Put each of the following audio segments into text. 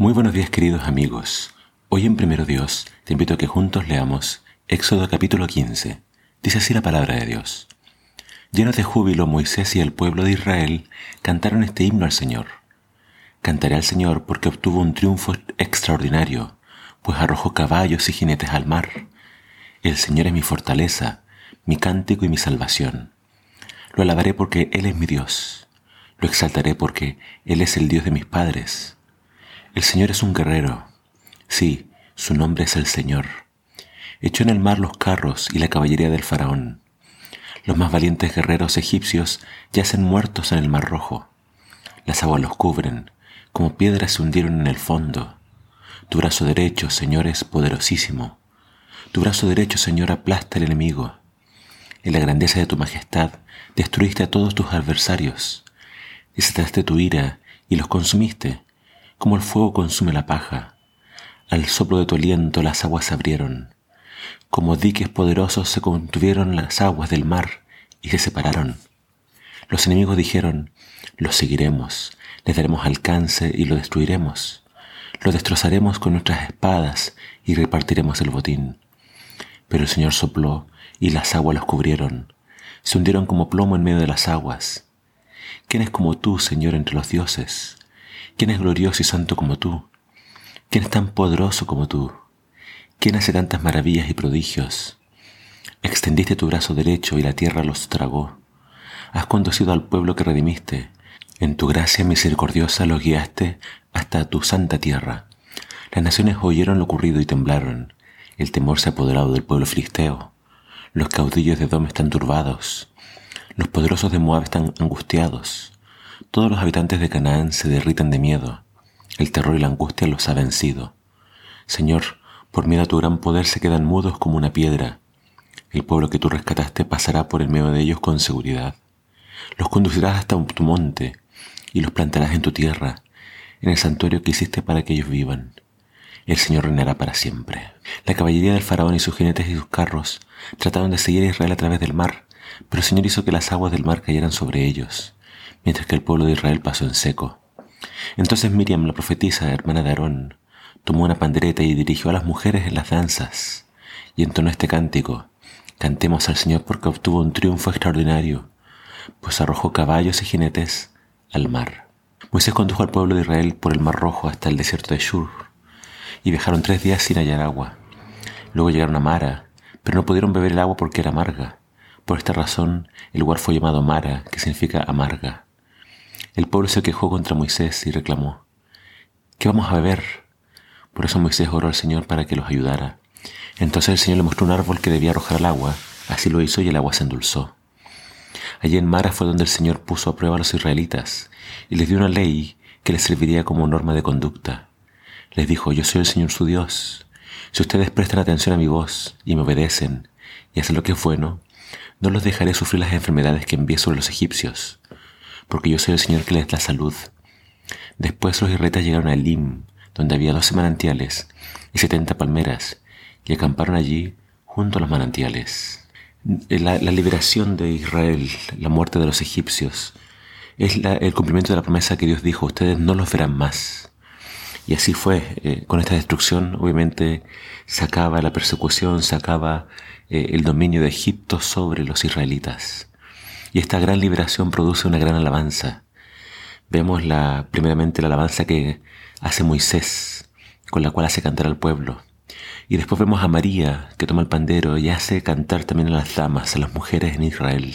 Muy buenos días queridos amigos. Hoy en Primero Dios te invito a que juntos leamos Éxodo capítulo 15. Dice así la palabra de Dios. Llenos de júbilo, Moisés y el pueblo de Israel cantaron este himno al Señor. Cantaré al Señor porque obtuvo un triunfo extraordinario, pues arrojó caballos y jinetes al mar. El Señor es mi fortaleza, mi cántico y mi salvación. Lo alabaré porque Él es mi Dios. Lo exaltaré porque Él es el Dios de mis padres el Señor es un guerrero. Sí, su nombre es el Señor. Echó en el mar los carros y la caballería del faraón. Los más valientes guerreros egipcios yacen muertos en el mar rojo. Las aguas los cubren, como piedras se hundieron en el fondo. Tu brazo derecho, Señor, es poderosísimo. Tu brazo derecho, Señor, aplasta al enemigo. En la grandeza de tu majestad destruiste a todos tus adversarios. Desataste tu ira y los consumiste como el fuego consume la paja. Al soplo de tu aliento las aguas se abrieron. Como diques poderosos se contuvieron las aguas del mar y se separaron. Los enemigos dijeron, lo seguiremos, le daremos alcance y lo destruiremos. Lo destrozaremos con nuestras espadas y repartiremos el botín. Pero el Señor sopló y las aguas los cubrieron. Se hundieron como plomo en medio de las aguas. ¿Quién es como tú, Señor, entre los dioses? ¿Quién es glorioso y santo como tú? ¿Quién es tan poderoso como tú? ¿Quién hace tantas maravillas y prodigios? Extendiste tu brazo derecho y la tierra los tragó. Has conducido al pueblo que redimiste. En tu gracia misericordiosa los guiaste hasta tu santa tierra. Las naciones oyeron lo ocurrido y temblaron. El temor se ha apoderado del pueblo filisteo. Los caudillos de Dom están turbados. Los poderosos de Moab están angustiados. Todos los habitantes de Canaán se derriten de miedo. El terror y la angustia los ha vencido. Señor, por miedo a tu gran poder se quedan mudos como una piedra. El pueblo que tú rescataste pasará por el medio de ellos con seguridad. Los conducirás hasta tu monte y los plantarás en tu tierra, en el santuario que hiciste para que ellos vivan. El Señor reinará para siempre. La caballería del faraón y sus jinetes y sus carros trataron de seguir a Israel a través del mar, pero el Señor hizo que las aguas del mar cayeran sobre ellos mientras que el pueblo de Israel pasó en seco. Entonces Miriam, la profetisa, hermana de Aarón, tomó una pandereta y dirigió a las mujeres en las danzas, y entonó este cántico, Cantemos al Señor porque obtuvo un triunfo extraordinario, pues arrojó caballos y jinetes al mar. Moisés condujo al pueblo de Israel por el mar rojo hasta el desierto de Shur, y viajaron tres días sin hallar agua. Luego llegaron a Mara, pero no pudieron beber el agua porque era amarga. Por esta razón el lugar fue llamado Mara, que significa amarga. El pueblo se quejó contra Moisés y reclamó, ¿qué vamos a beber? Por eso Moisés oró al Señor para que los ayudara. Entonces el Señor le mostró un árbol que debía arrojar al agua, así lo hizo y el agua se endulzó. Allí en Mara fue donde el Señor puso a prueba a los israelitas y les dio una ley que les serviría como norma de conducta. Les dijo, yo soy el Señor su Dios. Si ustedes prestan atención a mi voz y me obedecen y hacen lo que es bueno, no los dejaré sufrir las enfermedades que envié sobre los egipcios porque yo soy el Señor que les da salud. Después los israelitas llegaron a Elim, donde había doce manantiales y setenta palmeras, y acamparon allí junto a los manantiales. La, liberación de Israel, la muerte de los egipcios, es el cumplimiento de la promesa que Dios dijo, ustedes no los verán más. Y así fue, eh, con esta destrucción obviamente se acaba la persecución, se acaba eh, el dominio de Egipto sobre los israelitas. Y esta gran liberación produce una gran alabanza. Vemos la, primeramente la alabanza que hace Moisés, con la cual hace cantar al pueblo. Y después vemos a María, que toma el pandero y hace cantar también a las damas, a las mujeres en Israel.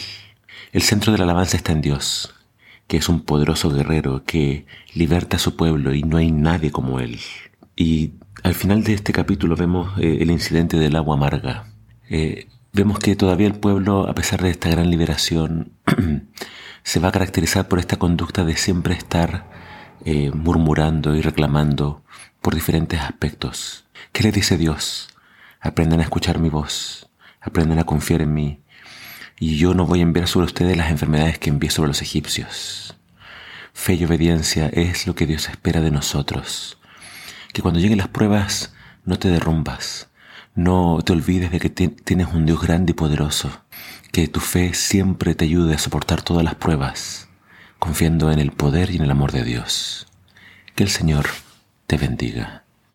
El centro de la alabanza está en Dios, que es un poderoso guerrero que liberta a su pueblo y no hay nadie como él. Y al final de este capítulo vemos eh, el incidente del agua amarga. Eh, vemos que todavía el pueblo, a pesar de esta gran liberación, se va a caracterizar por esta conducta de siempre estar eh, murmurando y reclamando por diferentes aspectos. ¿Qué le dice Dios? Aprendan a escuchar mi voz, aprendan a confiar en mí, y yo no voy a enviar sobre ustedes las enfermedades que envié sobre los egipcios. Fe y obediencia es lo que Dios espera de nosotros. Que cuando lleguen las pruebas no te derrumbas, no te olvides de que tienes un Dios grande y poderoso, que tu fe siempre te ayude a soportar todas las pruebas, confiando en el poder y en el amor de Dios. Que el Señor te bendiga.